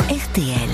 RTL.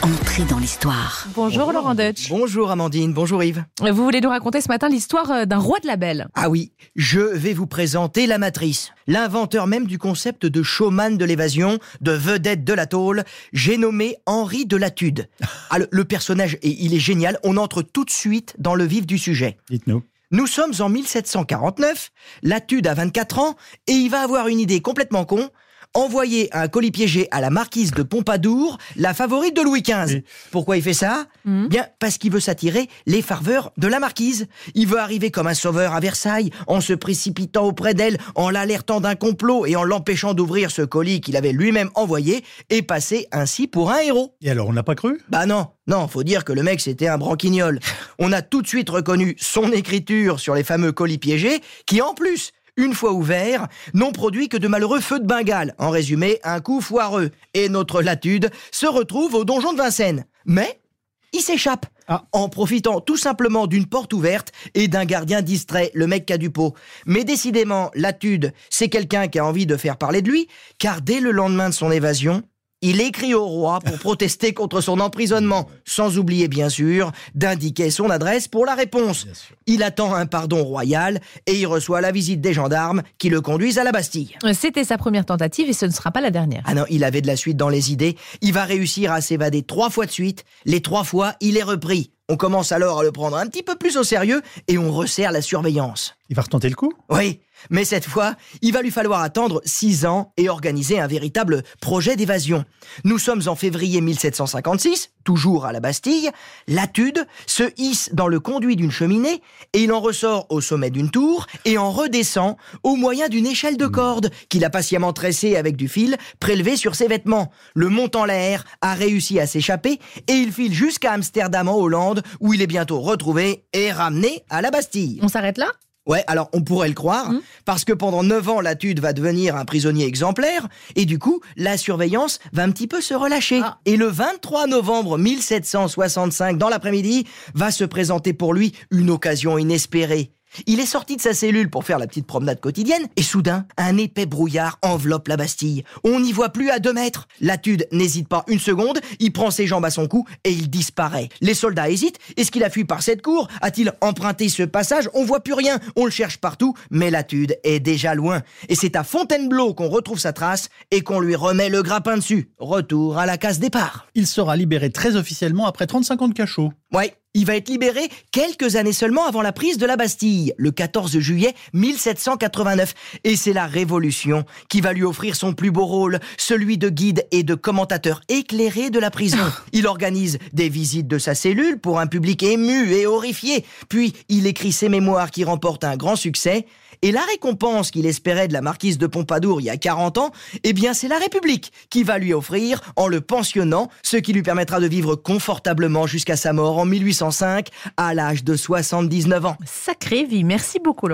Entrée dans l'histoire. Bonjour Laurent Deutsch. Bonjour Amandine, bonjour Yves. Vous voulez nous raconter ce matin l'histoire euh, d'un roi de la belle Ah oui, je vais vous présenter la matrice, l'inventeur même du concept de showman de l'évasion, de vedette de la tôle, j'ai nommé Henri de Latude. Ah, le, le personnage, et il est génial, on entre tout de suite dans le vif du sujet. Dites-nous. Nous sommes en 1749, Latude a 24 ans, et il va avoir une idée complètement con, envoyer un colis piégé à la marquise de Pompadour, la favorite de Louis XV. Oui. Pourquoi il fait ça? Mhm. Bien, parce qu'il veut s'attirer les farveurs de la marquise. Il veut arriver comme un sauveur à Versailles, en se précipitant auprès d'elle, en l'alertant d'un complot et en l'empêchant d'ouvrir ce colis qu'il avait lui-même envoyé, et passer ainsi pour un héros. Et alors, on n'a pas cru? Bah non, non, faut dire que le mec c'était un branquignol. On a tout de suite reconnu son écriture sur les fameux colis piégés, qui en plus, une fois ouverts, n'ont produit que de malheureux feux de Bengale. En résumé, un coup foireux. Et notre latude se retrouve au donjon de Vincennes. Mais il s'échappe. Ah. En profitant tout simplement d'une porte ouverte et d'un gardien distrait, le mec qui a du pot. Mais décidément, Latude, c'est quelqu'un qui a envie de faire parler de lui, car dès le lendemain de son évasion, il écrit au roi pour protester contre son emprisonnement, sans oublier bien sûr d'indiquer son adresse pour la réponse. Il attend un pardon royal et il reçoit la visite des gendarmes qui le conduisent à la Bastille. C'était sa première tentative et ce ne sera pas la dernière. Ah non, il avait de la suite dans les idées. Il va réussir à s'évader trois fois de suite. Les trois fois, il est repris. On commence alors à le prendre un petit peu plus au sérieux et on resserre la surveillance. Il va retenter le coup? Oui, mais cette fois, il va lui falloir attendre six ans et organiser un véritable projet d'évasion. Nous sommes en février 1756, toujours à la Bastille. Latude se hisse dans le conduit d'une cheminée et il en ressort au sommet d'une tour et en redescend au moyen d'une échelle de corde qu'il a patiemment tressée avec du fil prélevé sur ses vêtements. Le monte en l'air a réussi à s'échapper et il file jusqu'à Amsterdam en Hollande où il est bientôt retrouvé et ramené à la Bastille. On s'arrête là? Ouais, alors on pourrait le croire, Mhm. parce que pendant 9 ans, Latude va devenir un prisonnier exemplaire, et du coup, la surveillance va un petit peu se relâcher. Ah. Et le 23 novembre 1765, dans l'après-midi, va se présenter pour lui une occasion inespérée. Il est sorti de sa cellule pour faire la petite promenade quotidienne, et soudain, un épais brouillard enveloppe la Bastille. On n'y voit plus à deux mètres. Latude n'hésite pas une seconde, il prend ses jambes à son cou et il disparaît. Les soldats hésitent. Est-ce qu'il a fui par cette cour? A-t-il emprunté ce passage? On voit plus rien. On le cherche partout, mais Latude est déjà loin. Et c'est à Fontainebleau qu'on retrouve sa trace et qu'on lui remet le grappin dessus. Retour à la case départ. Il sera libéré très officiellement après 35 ans de cachot. Ouais, il va être libéré quelques années seulement avant la prise de la Bastille, le 14 juillet 1789. Et c'est la Révolution qui va lui offrir son plus beau rôle, celui de guide et de commentateur éclairé de la prison. Il organise des visites de sa cellule pour un public ému et horrifié. Puis il écrit ses mémoires qui remportent un grand succès. Et la récompense qu'il espérait de la marquise de Pompadour il y a 40 ans, eh bien c'est la République qui va lui offrir en le pensionnant, ce qui lui permettra de vivre confortablement jusqu'à sa mort en 1805 à l'âge de 79 ans. Sacrée vie. Merci beaucoup Laurent.